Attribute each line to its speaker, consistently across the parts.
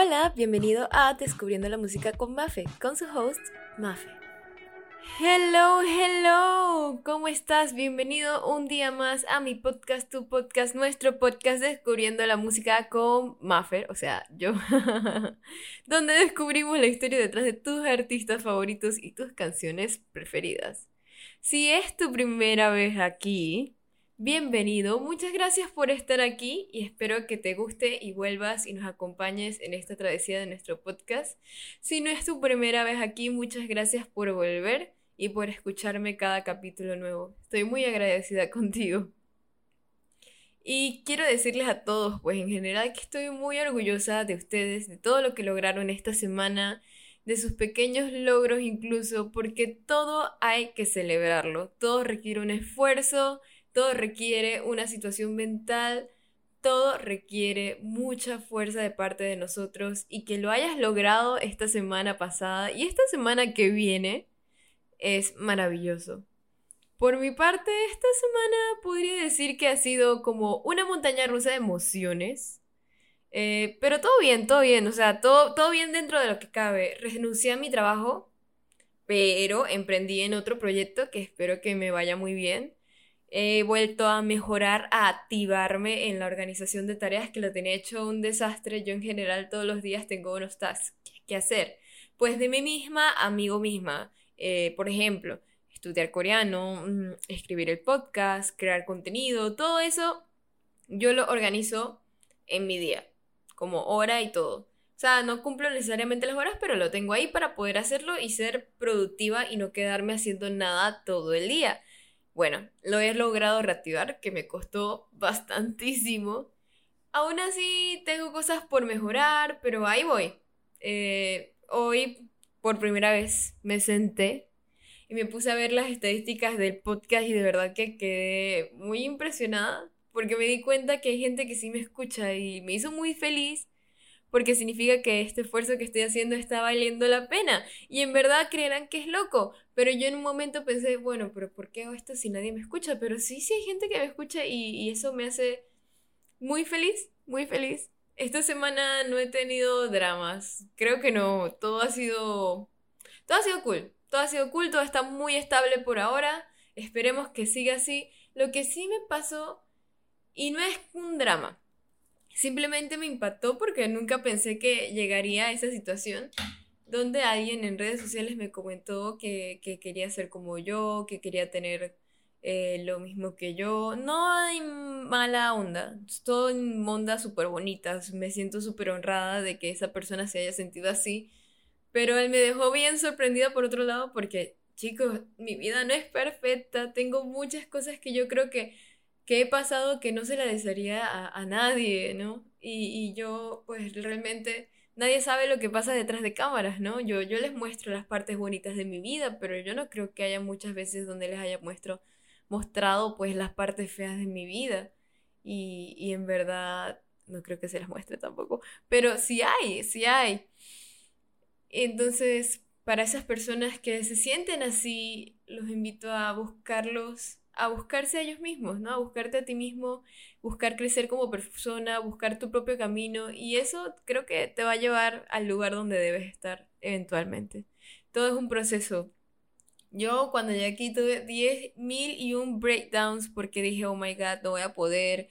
Speaker 1: Hola, bienvenido a Descubriendo la Música con Mafe, con su host, Mafe. Hello, hello, ¿cómo estás? Bienvenido un día más a mi podcast, tu podcast, nuestro podcast Descubriendo la Música con Mafe, o sea, yo, donde descubrimos la historia detrás de tus artistas favoritos y tus canciones preferidas. Si es tu primera vez aquí, Bienvenido, muchas gracias por estar aquí y espero que te guste y vuelvas y nos acompañes en esta travesía de nuestro podcast. Si no es tu primera vez aquí, muchas gracias por volver y por escucharme cada capítulo nuevo. Estoy muy agradecida contigo. Y quiero decirles a todos, pues en general, que estoy muy orgullosa de ustedes, de todo lo que lograron esta semana, de sus pequeños logros incluso, porque todo hay que celebrarlo, todo requiere un esfuerzo, todo requiere una situación mental, todo requiere mucha fuerza de parte de nosotros y que lo hayas logrado esta semana pasada y esta semana que viene es maravilloso. Por mi parte, esta semana podría decir que ha sido como una montaña rusa de emociones. Eh, pero todo bien, todo bien, o sea, todo, todo bien dentro de lo que cabe. Renuncié a mi trabajo, pero emprendí en otro proyecto que espero que me vaya muy bien. He vuelto a mejorar, a activarme en la organización de tareas que lo tenía hecho un desastre. Yo en general todos los días tengo unos tasks que hacer. Pues de mí misma, amigo misma. Eh, por ejemplo, estudiar coreano, mm, escribir el podcast, crear contenido, todo eso yo lo organizo en mi día, como hora y todo. O sea, no cumplo necesariamente las horas, pero lo tengo ahí para poder hacerlo y ser productiva y no quedarme haciendo nada todo el día. Bueno, lo he logrado reactivar, que me costó bastantísimo. Aún así, tengo cosas por mejorar, pero ahí voy. Eh, hoy, por primera vez, me senté y me puse a ver las estadísticas del podcast y de verdad que quedé muy impresionada porque me di cuenta que hay gente que sí me escucha y me hizo muy feliz porque significa que este esfuerzo que estoy haciendo está valiendo la pena. Y en verdad creerán que es loco, pero yo en un momento pensé, bueno, pero ¿por qué hago esto si nadie me escucha? Pero sí, sí hay gente que me escucha y, eso me hace muy feliz, muy feliz. Esta semana no he tenido dramas, creo que no, todo ha sido, todo ha sido cool, todo ha sido cool, todo está muy estable por ahora, esperemos que siga así. Lo que sí me pasó, y no es un drama, Simplemente me impactó porque nunca pensé que llegaría a esa situación donde alguien en redes sociales me comentó que, quería ser como yo, que quería tener eh, lo mismo que yo. No hay mala onda, todo en onda súper bonitas. Me siento súper honrada de que esa persona se haya sentido así. Pero él me dejó bien sorprendida por otro lado porque, chicos, mi vida no es perfecta. Tengo muchas cosas que yo creo que que he pasado que no se la desearía a, nadie, ¿no? Y, yo, pues realmente, nadie sabe lo que pasa detrás de cámaras, ¿no? Yo, yo les muestro las partes bonitas de mi vida, pero yo no creo que haya muchas veces donde les haya muestro, mostrado, pues, las partes feas de mi vida. Y, y en verdad, no creo que se las muestre tampoco. Pero sí hay, sí hay. Entonces, para esas personas que se sienten así, los invito a buscarlos a buscarse a ellos mismos, ¿no? A buscarte a ti mismo, buscar crecer como persona, buscar tu propio camino y eso creo que te va a llevar al lugar donde debes estar eventualmente. Todo es un proceso. Yo cuando llegué aquí tuve 10 mil y un breakdowns porque dije, oh my god, no voy a poder,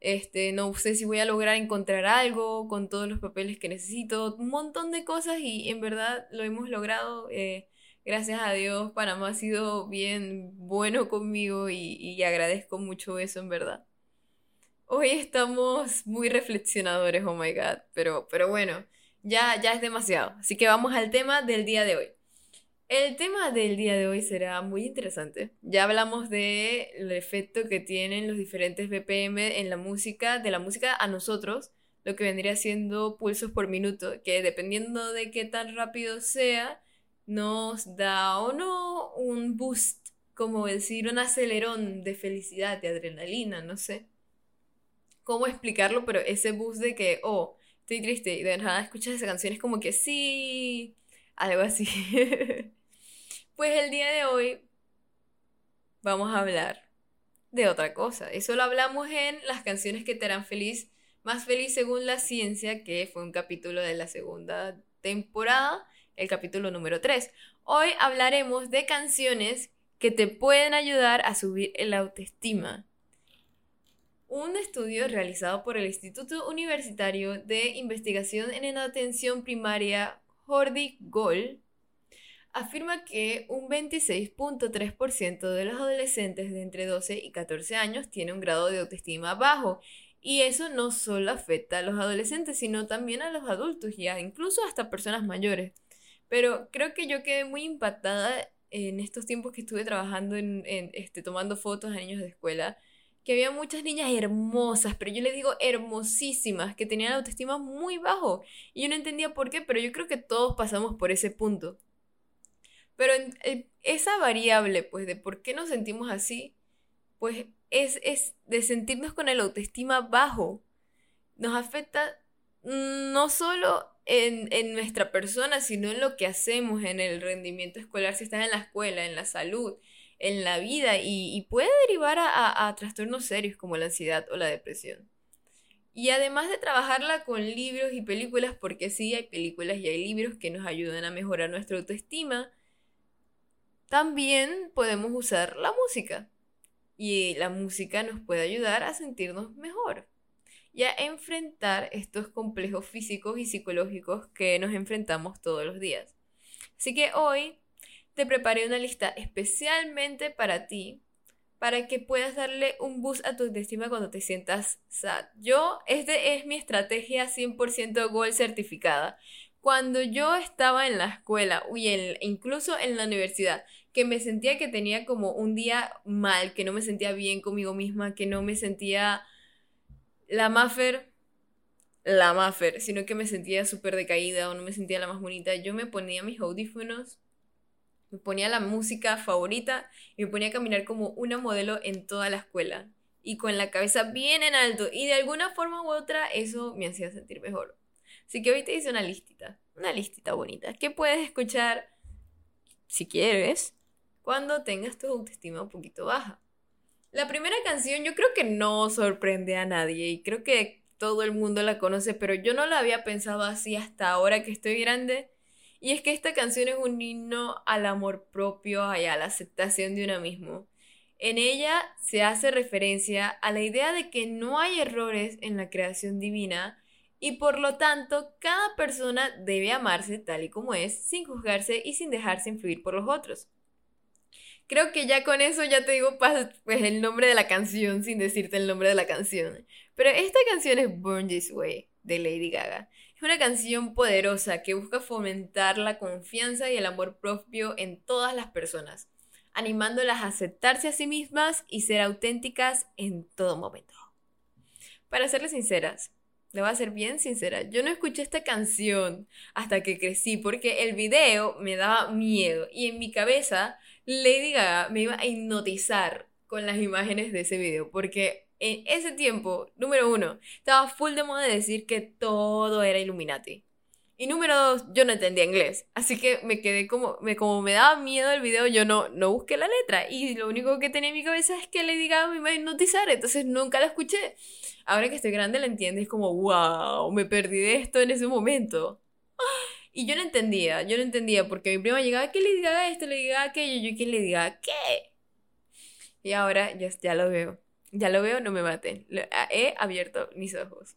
Speaker 1: este, no sé si voy a lograr encontrar algo con todos los papeles que necesito, un montón de cosas y en verdad lo hemos logrado. Eh, gracias a Dios, Panamá ha sido bien bueno conmigo y, agradezco mucho eso en verdad. Hoy estamos muy reflexionadores, oh my god, pero, pero bueno, ya, ya es demasiado. Así que vamos al tema del día de hoy. El tema del día de hoy será muy interesante. Ya hablamos del efecto que tienen los diferentes BPM en la música, de la música a nosotros, lo que vendría siendo pulsos por minuto, que dependiendo de qué tan rápido sea, nos da o no un boost, como decir, un acelerón de felicidad, de adrenalina, no sé cómo explicarlo, pero ese boost de que, oh, estoy triste y de nada escuchas esa canción es como que sí, algo así. pues el día de hoy vamos a hablar de otra cosa. Eso lo hablamos en las canciones que te harán feliz Más feliz según la ciencia, que fue un capítulo de la segunda temporada, el capítulo número 3. Hoy hablaremos de canciones que te pueden ayudar a subir el autoestima. Un estudio realizado por el Instituto Universitario de Investigación en Atención Primaria Jordi Gol afirma que un 26.3% de los adolescentes de entre 12 y 14 años tiene un grado de autoestima bajo. Y eso no solo afecta a los adolescentes, sino también a los adultos, ya incluso hasta personas mayores. Pero creo que yo quedé muy impactada en estos tiempos que estuve trabajando en, este, tomando fotos a niños de escuela, que había muchas niñas hermosas, pero yo les digo hermosísimas, que tenían autoestima muy bajo. Y yo no entendía por qué, pero yo creo que todos pasamos por ese punto. Pero esa variable, pues, de por qué nos sentimos así, pues es, es de sentirnos con el autoestima bajo. Nos afecta no solo en, nuestra persona, sino en lo que hacemos, en el rendimiento escolar, si estás en la escuela, en la salud, en la vida, y, puede derivar a, trastornos serios como la ansiedad o la depresión. Y además de trabajarla con libros y películas, porque sí hay películas y hay libros que nos ayudan a mejorar nuestra autoestima, también podemos usar la música. Y la música nos puede ayudar a sentirnos mejor y a enfrentar estos complejos físicos y psicológicos que nos enfrentamos todos los días. Así que hoy te preparé una lista especialmente para ti, para que puedas darle un boost a tu autoestima cuando te sientas sad. Yo, esta es mi estrategia 100% Gold certificada. Cuando yo estaba en la escuela, y incluso en la universidad, que me sentía que tenía como un día mal, que no me sentía bien conmigo misma, que no me sentía la Maffer, la Maffer, sino que me sentía súper decaída o no me sentía la más bonita, yo me ponía mis audífonos, me ponía la música favorita y me ponía a caminar como una modelo en toda la escuela y con la cabeza bien en alto y de alguna forma u otra eso me hacía sentir mejor. Así que hoy te hice una listita, una listita bonita, que puedes escuchar si quieres cuando tengas tu autoestima un poquito baja. La primera canción yo creo que no sorprende a nadie y creo que todo el mundo la conoce, pero yo no la había pensado así hasta ahora que estoy grande. Y es que esta canción es un himno al amor propio y a la aceptación de uno mismo. En ella se hace referencia a la idea de que no hay errores en la creación divina y por lo tanto cada persona debe amarse tal y como es, sin juzgarse y sin dejarse influir por los otros. Creo que ya con eso ya te digo pues el nombre de la canción sin decirte el nombre de la canción. Pero esta canción es Burn This Way de Lady Gaga. Es una canción poderosa que busca fomentar la confianza y el amor propio en todas las personas, animándolas a aceptarse a sí mismas y ser auténticas en todo momento. Para serles sinceras, le voy a ser bien sincera, yo no escuché esta canción hasta que crecí porque el video me daba miedo y en mi cabeza Lady Gaga me iba a hipnotizar con las imágenes de ese video, porque en ese tiempo, número uno, estaba full de moda de decir que todo era Illuminati. Y número dos, yo no entendía inglés. Así que me quedé como, me, como me daba miedo el video, yo no, no busqué la letra. Y lo único que tenía en mi cabeza es que Lady Gaga me iba a hipnotizar. Entonces nunca la escuché. Ahora que estoy grande la entiendo es como, wow, me perdí de esto en ese momento. Y yo no entendía, yo no entendía, porque mi prima llegaba, que le diga esto, le diga aquello, yo que le diga qué. Y ahora ya, ya lo veo. Ya lo veo, no me maten. He abierto mis ojos.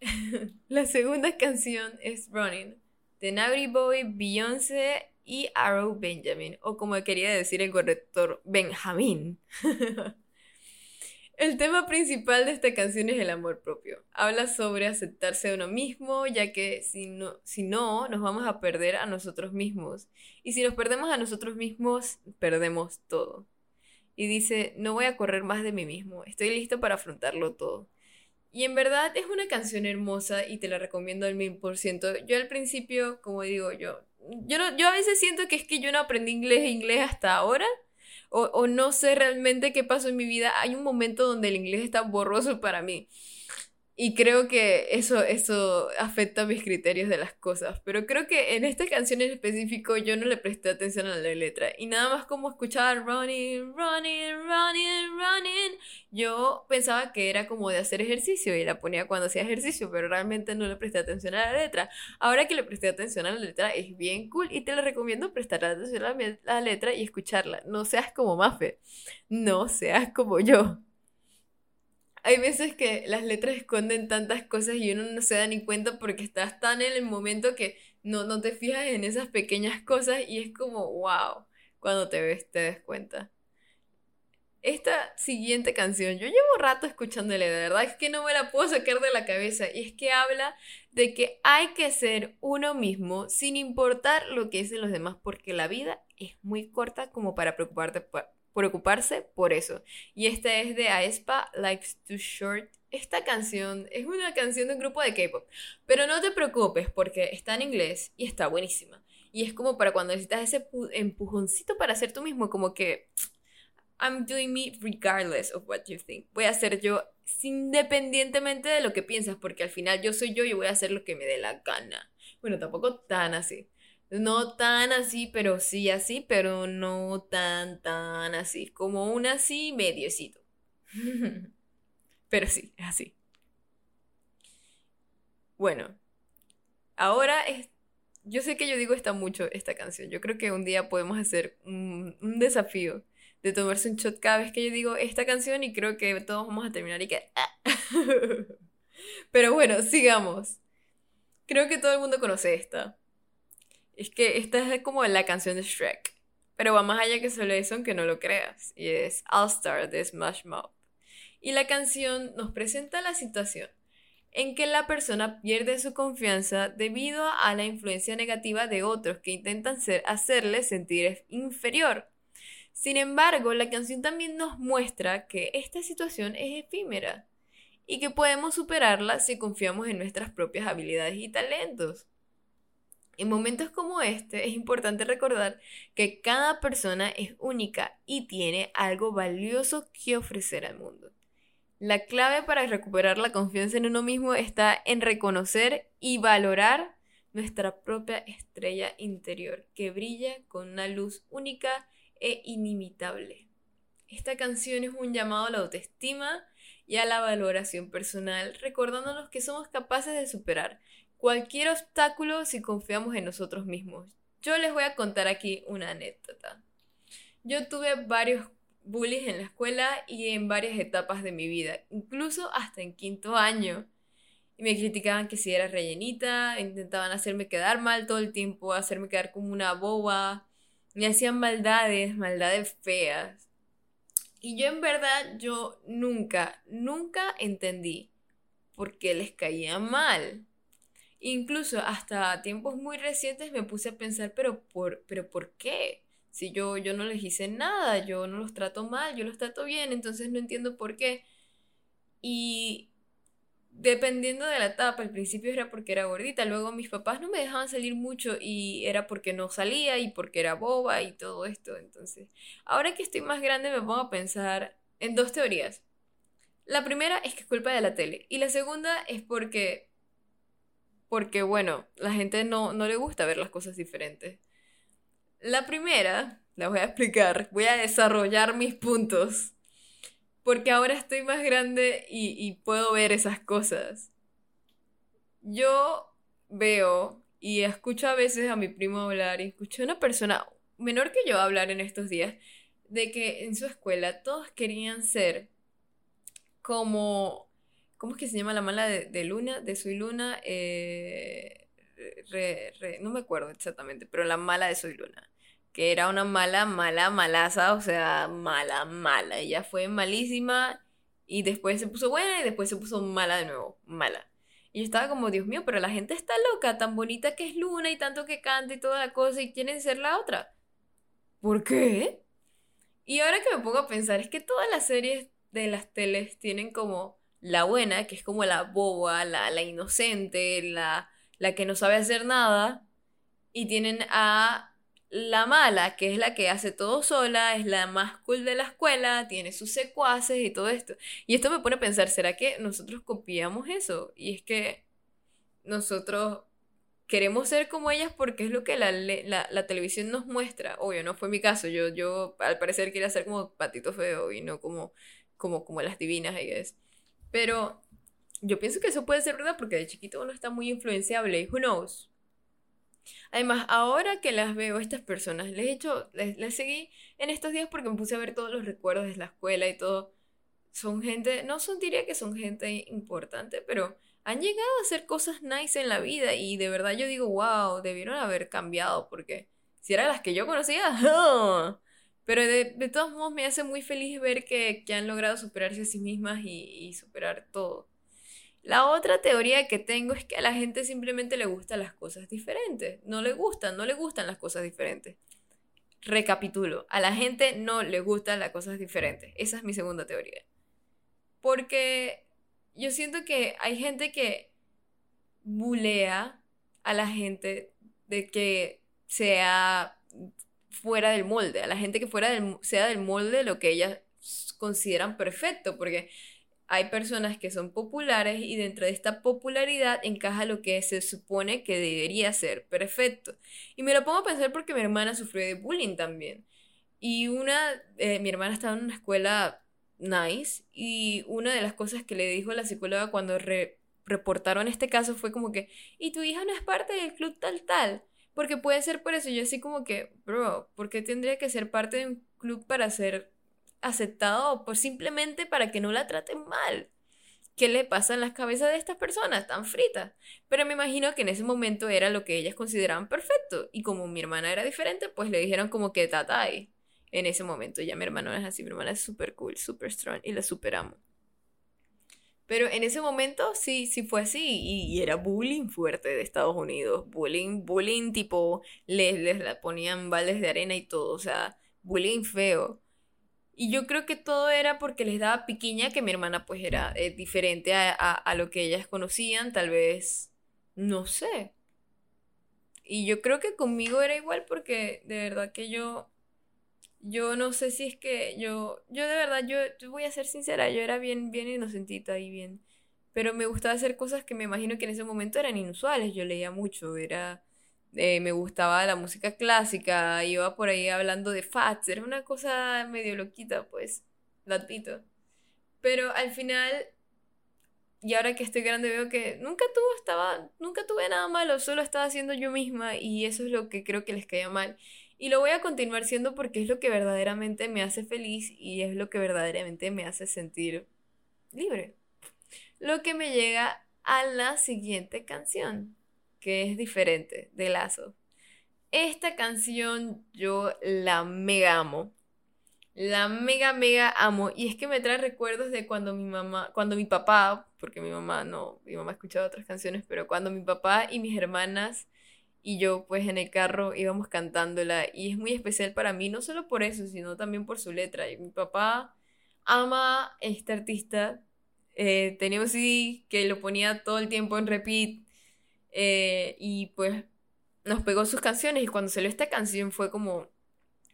Speaker 1: La segunda canción es Running, de Navy Boy, Beyoncé y Arrow Benjamin, o como quería decir el corrector, Benjamin. El tema principal de esta canción es el amor propio. Habla sobre aceptarse a uno mismo, ya que si no, si no, nos vamos a perder a nosotros mismos. Y si nos perdemos a nosotros mismos, perdemos todo. Y dice, no voy a correr más de mí mismo, estoy listo para afrontarlo todo. Y en verdad es una canción hermosa y te la recomiendo al mil por ciento. Yo al principio, como digo yo, yo, no, yo a veces siento que es que yo no aprendí inglés inglés hasta ahora o, no sé realmente qué pasó en mi vida, hay un momento donde el inglés está borroso para mí. Y creo que eso, eso afecta mis criterios de las cosas. Pero creo que en esta canción en específico yo no le presté atención a la letra. Y nada más como escuchar running, running, running, running. Yo pensaba que era como de hacer ejercicio y la ponía cuando hacía ejercicio, pero realmente no le presté atención a la letra. Ahora que le presté atención a la letra es bien cool y te lo recomiendo prestar atención a la letra y escucharla. No seas como Mafe. No seas como yo hay veces que las letras esconden tantas cosas y uno no se da ni cuenta porque estás tan en el momento que no, no te fijas en esas pequeñas cosas y es como, wow, cuando te ves te des cuenta. Esta siguiente canción, yo llevo rato escuchándole, de verdad es que no me la puedo sacar de la cabeza y es que habla de que hay que ser uno mismo sin importar lo que dicen los demás porque la vida es muy corta como para preocuparte preocuparse por eso. Y esta es de Aespa, Life's Too Short. Esta canción es una canción de un grupo de K-pop, pero no te preocupes porque está en inglés y está buenísima. Y es como para cuando necesitas ese empujoncito para ser tú mismo, como que I'm doing me regardless of what you think. Voy a ser yo independientemente de lo que piensas, porque al final yo soy yo y voy a hacer lo que me dé la gana. Bueno, tampoco tan así. No tan así, pero sí así, pero no tan, tan así. Como un así mediocito. pero sí, así. Bueno, ahora es... Yo sé que yo digo esta mucho, esta canción. Yo creo que un día podemos hacer un, un desafío de tomarse un shot cada vez que yo digo esta canción y creo que todos vamos a terminar y que... Ah. pero bueno, sigamos. Creo que todo el mundo conoce esta. Es que esta es como la canción de Shrek. Pero va más allá que solo eso, aunque no lo creas. Y es All Star de Smash Mouth. Y la canción nos presenta la situación en que la persona pierde su confianza debido a la influencia negativa de otros que intentan hacerle sentir inferior. Sin embargo, la canción también nos muestra que esta situación es efímera y que podemos superarla si confiamos en nuestras propias habilidades y talentos. En momentos como este es importante recordar que cada persona es única y tiene algo valioso que ofrecer al mundo. La clave para recuperar la confianza en uno mismo está en reconocer y valorar nuestra propia estrella interior, que brilla con una luz única e inimitable. Esta canción es un llamado a la autoestima y a la valoración personal, recordándonos que somos capaces de superar cualquier obstáculo si confiamos en nosotros mismos. Yo les voy a contar aquí una anécdota. Yo tuve varios bullies en la escuela y en varias etapas de mi vida, incluso hasta en quinto año. Y me criticaban que si era rellenita, intentaban hacerme quedar mal todo el tiempo, hacerme quedar como una boba, me hacían maldades, maldades feas. Y yo en verdad, yo nunca, nunca entendí por qué les caía mal. Incluso hasta tiempos muy recientes me puse a pensar, pero ¿por, pero ¿por qué? Si yo, yo no les hice nada, yo no los trato mal, yo los trato bien, entonces no entiendo por qué. Y dependiendo de la etapa, al principio era porque era gordita, luego mis papás no me dejaban salir mucho y era porque no salía y porque era boba y todo esto. Entonces, ahora que estoy más grande me pongo a pensar en dos teorías. La primera es que es culpa de la tele y la segunda es porque porque bueno, la gente no, no le gusta ver las cosas diferentes. La primera, la voy a explicar, voy a desarrollar mis puntos, porque ahora estoy más grande y, y puedo ver esas cosas. Yo veo y escucho a veces a mi primo hablar y escucho a una persona menor que yo hablar en estos días de que en su escuela todos querían ser como ¿Cómo es que se llama la mala de, Luna? De Soy Luna. Eh, no me acuerdo exactamente, pero la mala de Soy Luna. Que era una mala, mala, malaza, o sea, mala, mala. Ella fue malísima y después se puso buena y después se puso mala de nuevo, mala. Y yo estaba como, Dios mío, pero la gente está loca, tan bonita que es Luna y tanto que canta y toda la cosa y quieren ser la otra. ¿Por qué? Y ahora que me pongo a pensar, es que todas las series de las teles tienen como la buena, que es como la boba, la, la inocente, la, la que no sabe hacer nada, y tienen a la mala, que es la que hace todo sola, es la más cool de la escuela, tiene sus secuaces y todo esto. Y esto me pone a pensar, ¿será que nosotros copiamos eso? Y es que nosotros queremos ser como ellas porque es lo que la, la, televisión nos muestra. Obvio, no fue mi caso. Yo, yo al parecer quería ser como Patito Feo y no como, como, como las divinas, es Pero yo pienso que eso puede ser verdad porque de chiquito uno está muy influenciable. Who knows? Además, ahora que las veo, estas personas, les he hecho, les, seguí en estos días porque me puse a ver todos los recuerdos de la escuela y todo. Son gente, no son, diría que son gente importante, pero han llegado a hacer cosas nice en la vida y de verdad yo digo, wow, debieron haber cambiado porque si eran las que yo conocía, pero de, todos modos me hace muy feliz ver que, han logrado superarse a sí mismas y superar todo. La otra teoría que tengo es que a la gente simplemente le gustan las cosas diferentes. No le gustan, no le gustan las cosas diferentes. Recapitulo, a la gente no le gustan las cosas diferentes. Esa es mi segunda teoría. Porque yo siento que hay gente que bulea a la gente de que sea fuera del molde, a la gente que fuera del, sea del molde de lo que ellas consideran perfecto, porque hay personas que son populares y dentro de esta popularidad encaja lo que se supone que debería ser perfecto. Y me lo pongo a pensar porque mi hermana sufrió de bullying también. Y una, eh, mi hermana estaba en una escuela nice y una de las cosas que le dijo la psicóloga cuando reportaron este caso fue como que, y tu hija no es parte del club tal tal, porque puede ser por eso. Yo así como que, bro, ¿por qué tendría que ser parte de un club para ser aceptado por simplemente para que no la traten mal. ¿Qué le pasa en las cabezas de estas personas tan fritas? Pero me imagino que en ese momento era lo que ellas consideraban perfecto. Y como mi hermana era diferente, pues le dijeron como que tatai. En ese momento ya mi hermana es así, mi hermana es súper cool, súper strong y la superamos. Pero en ese momento sí, sí fue así y, era bullying fuerte de Estados Unidos. Bullying, bullying tipo, les, les ponían vales de arena y todo, o sea, bullying feo. Y yo creo que todo era porque les daba piquiña que mi hermana pues era eh, diferente a, a, lo que ellas conocían, tal vez, no sé. Y yo creo que conmigo era igual porque de verdad que yo, yo no sé si es que yo, yo de verdad, yo, voy a ser sincera, yo era bien, bien inocentita y bien, pero me gustaba hacer cosas que me imagino que en ese momento eran inusuales, yo leía mucho, era eh, me gustaba la música clásica, iba por ahí hablando de Fats, era una cosa medio loquita, pues, lo admito. Pero al final, y ahora que estoy grande veo que nunca tuvo, estaba, nunca tuve nada malo, solo estaba siendo yo misma y eso es lo que creo que les caía mal. Y lo voy a continuar siendo porque es lo que verdaderamente me hace feliz y es lo que verdaderamente me hace sentir libre. Lo que me llega a la siguiente canción que es diferente de Lazo. Esta canción yo la mega amo. La mega, mega amo. Y es que me trae recuerdos de cuando mi mamá, cuando mi papá, porque mi mamá no, mi mamá ha escuchado otras canciones, pero cuando mi papá y mis hermanas y yo pues en el carro íbamos cantándola. Y es muy especial para mí, no solo por eso, sino también por su letra. Y mi papá ama este artista. Eh, tenía un CD que lo ponía todo el tiempo en repeat eh, y pues nos pegó sus canciones y cuando salió esta canción fue como,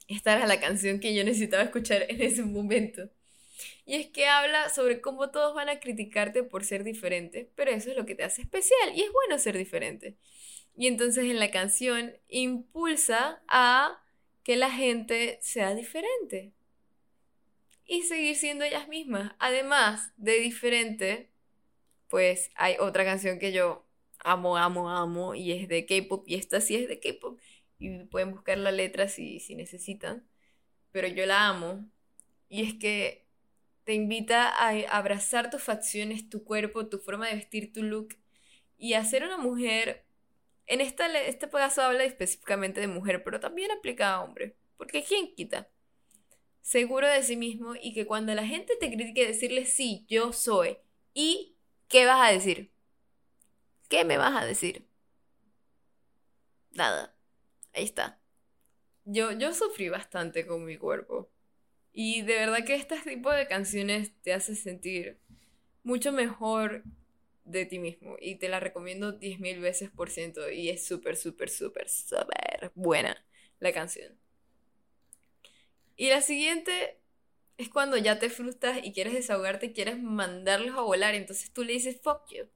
Speaker 1: esta era la canción que yo necesitaba escuchar en ese momento. Y es que habla sobre cómo todos van a criticarte por ser diferente, pero eso es lo que te hace especial y es bueno ser diferente. Y entonces en la canción impulsa a que la gente sea diferente y seguir siendo ellas mismas. Además de diferente, pues hay otra canción que yo amo, amo, amo, y es de K-pop, y esta sí es de K-pop, y pueden buscar la letra si, si necesitan, pero yo la amo, y es que te invita a abrazar tus facciones, tu cuerpo, tu forma de vestir, tu look, y a ser una mujer, en esta, este caso habla específicamente de mujer, pero también aplica a hombre, porque ¿quién quita? Seguro de sí mismo y que cuando la gente te critique decirle sí, yo soy, ¿y qué vas a decir? ¿Qué me vas a decir? Nada. Ahí está. Yo, yo sufrí bastante con mi cuerpo. Y de verdad que este tipo de canciones te hace sentir mucho mejor de ti mismo. Y te la recomiendo 10.000 veces por ciento. Y es súper, súper, súper, súper buena. la canción. Y la siguiente es cuando ya te frustras y quieres desahogarte, quieres mandarlos a volar, entonces tú le dices fuck you.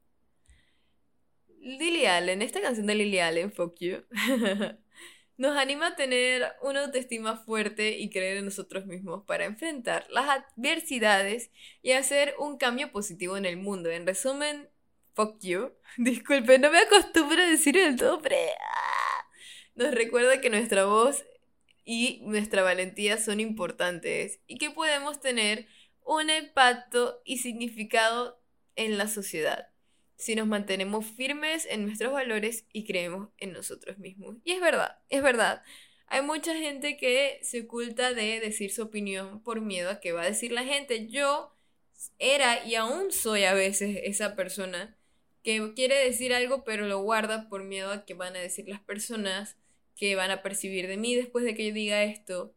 Speaker 1: Lily Allen, esta canción de Lily Allen, fuck you, nos anima a tener una autoestima fuerte y creer en nosotros mismos para enfrentar las adversidades y hacer un cambio positivo en el mundo. En resumen, fuck you. Disculpe, no me acostumbro a decir el nombre. Ah. Nos recuerda que nuestra voz y nuestra valentía son importantes y que podemos tener un impacto y significado en la sociedad si nos mantenemos firmes en nuestros valores y creemos en nosotros mismos. Y es verdad, es verdad. Hay mucha gente que se oculta de decir su opinión por miedo a que va a decir la gente. Yo era y aún soy a veces esa persona que quiere decir algo pero lo guarda por miedo a que van a decir las personas que van a percibir de mí después de que yo diga esto.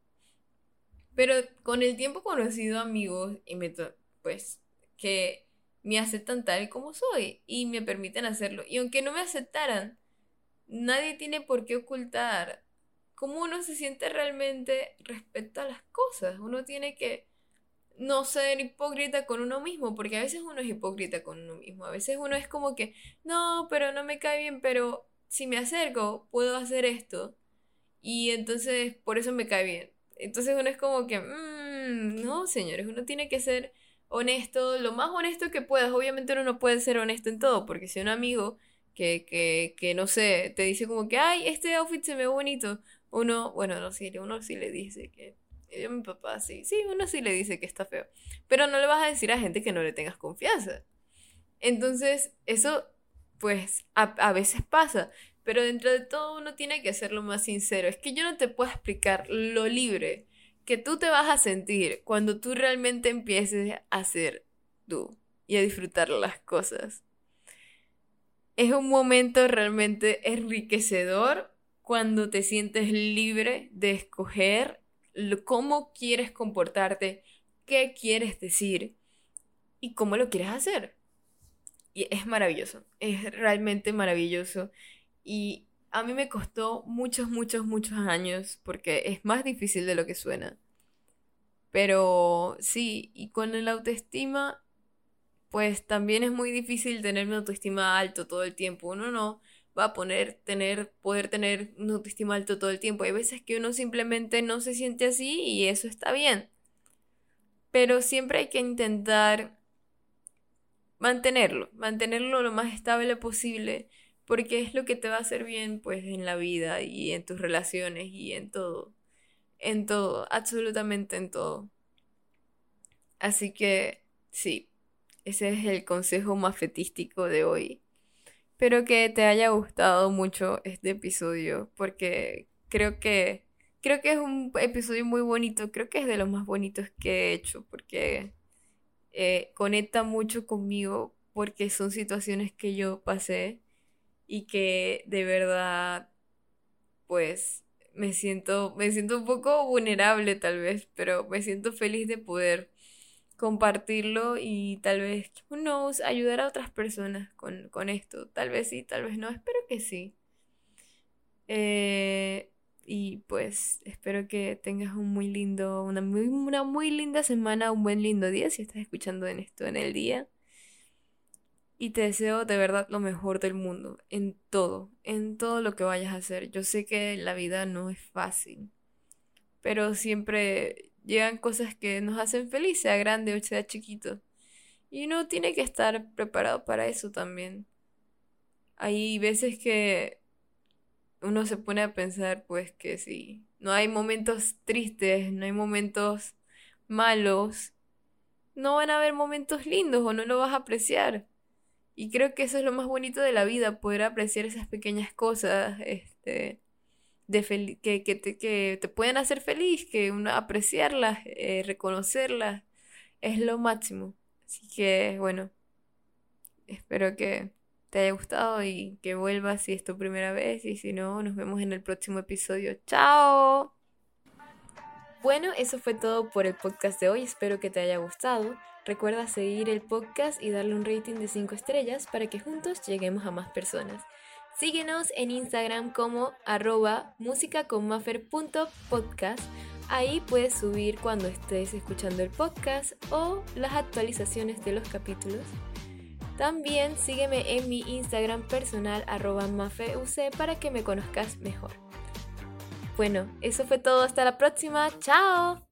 Speaker 1: Pero con el tiempo he conocido amigos y me pues que me aceptan tal como soy y me permiten hacerlo. Y aunque no me aceptaran, nadie tiene por qué ocultar cómo uno se siente realmente respecto a las cosas. Uno tiene que no ser hipócrita con uno mismo, porque a veces uno es hipócrita con uno mismo. A veces uno es como que, no, pero no me cae bien, pero si me acerco, puedo hacer esto. Y entonces, por eso me cae bien. Entonces uno es como que, mmm, no, señores, uno tiene que ser honesto, lo más honesto que puedas. Obviamente uno no puede ser honesto en todo, porque si un amigo que, que, que no sé, te dice como que, ay, este outfit se me ve bonito, uno, bueno, no sé, uno sí le dice que, yo mi papá sí, sí, uno sí le dice que está feo, pero no le vas a decir a gente que no le tengas confianza. Entonces, eso, pues, a, veces pasa, pero dentro de todo uno tiene que ser lo más sincero. Es que yo no te puedo explicar lo libre que tú te vas a sentir cuando tú realmente empieces a ser tú y a disfrutar las cosas. Es un momento realmente enriquecedor cuando te sientes libre de escoger cómo quieres comportarte, qué quieres decir y cómo lo quieres hacer. Y es maravilloso, es realmente maravilloso. Y a mí me costó muchos, muchos, muchos años porque es más difícil de lo que suena. Pero sí, y con el autoestima, pues también es muy difícil tener una autoestima alto todo el tiempo. Uno no va a poner, tener, poder tener una autoestima alto todo el tiempo. Hay veces que uno simplemente no se siente así y eso está bien. Pero siempre hay que intentar mantenerlo, mantenerlo lo más estable posible porque es lo que te va a hacer bien pues en la vida y en tus relaciones y en todo, en todo, absolutamente en todo. Así que sí, ese es el consejo más fetístico de hoy. Espero que te haya gustado mucho este episodio porque creo que creo que es un episodio muy bonito, creo que es de los más bonitos que he hecho porque eh, conecta mucho conmigo porque son situaciones que yo pasé y que de verdad, pues me siento, me siento un poco vulnerable tal vez, pero me siento feliz de poder compartirlo y tal vez, who ayudar a otras personas con, esto. Tal vez sí, tal vez no, espero que sí. Eh, y pues espero que tengas un muy lindo, una muy, una muy linda semana, un buen lindo día si estás escuchando en esto en el día y te deseo de verdad lo mejor del mundo, en todo, en todo lo que vayas a hacer. Yo sé que la vida no es fácil, pero siempre llegan cosas que nos hacen feliz, sea grande o sea chiquito. Y uno tiene que estar preparado para eso también. Hay veces que uno se pone a pensar, pues que si no hay momentos tristes, no hay momentos malos, no van a haber momentos lindos o no lo vas a apreciar. Y creo que eso es lo más bonito de la vida, poder apreciar esas pequeñas cosas, este, de que, que, te, que te pueden hacer feliz, que uno, apreciarlas, eh, reconocerlas, es lo máximo. Así que, bueno, espero que te haya gustado y que vuelvas si es tu primera vez y si no, nos vemos en el próximo episodio. ¡Chao! Bueno, eso fue todo por el podcast de hoy, espero que te haya gustado. Recuerda seguir el podcast y darle un rating de 5 estrellas para que juntos lleguemos a más personas. Síguenos en Instagram como arroba musicaconmaffer.podcast. Ahí puedes subir cuando estés escuchando el podcast o las actualizaciones de los capítulos. También sígueme en mi Instagram personal arroba para que me conozcas mejor. Bueno, eso fue todo. Hasta la próxima. ¡Chao!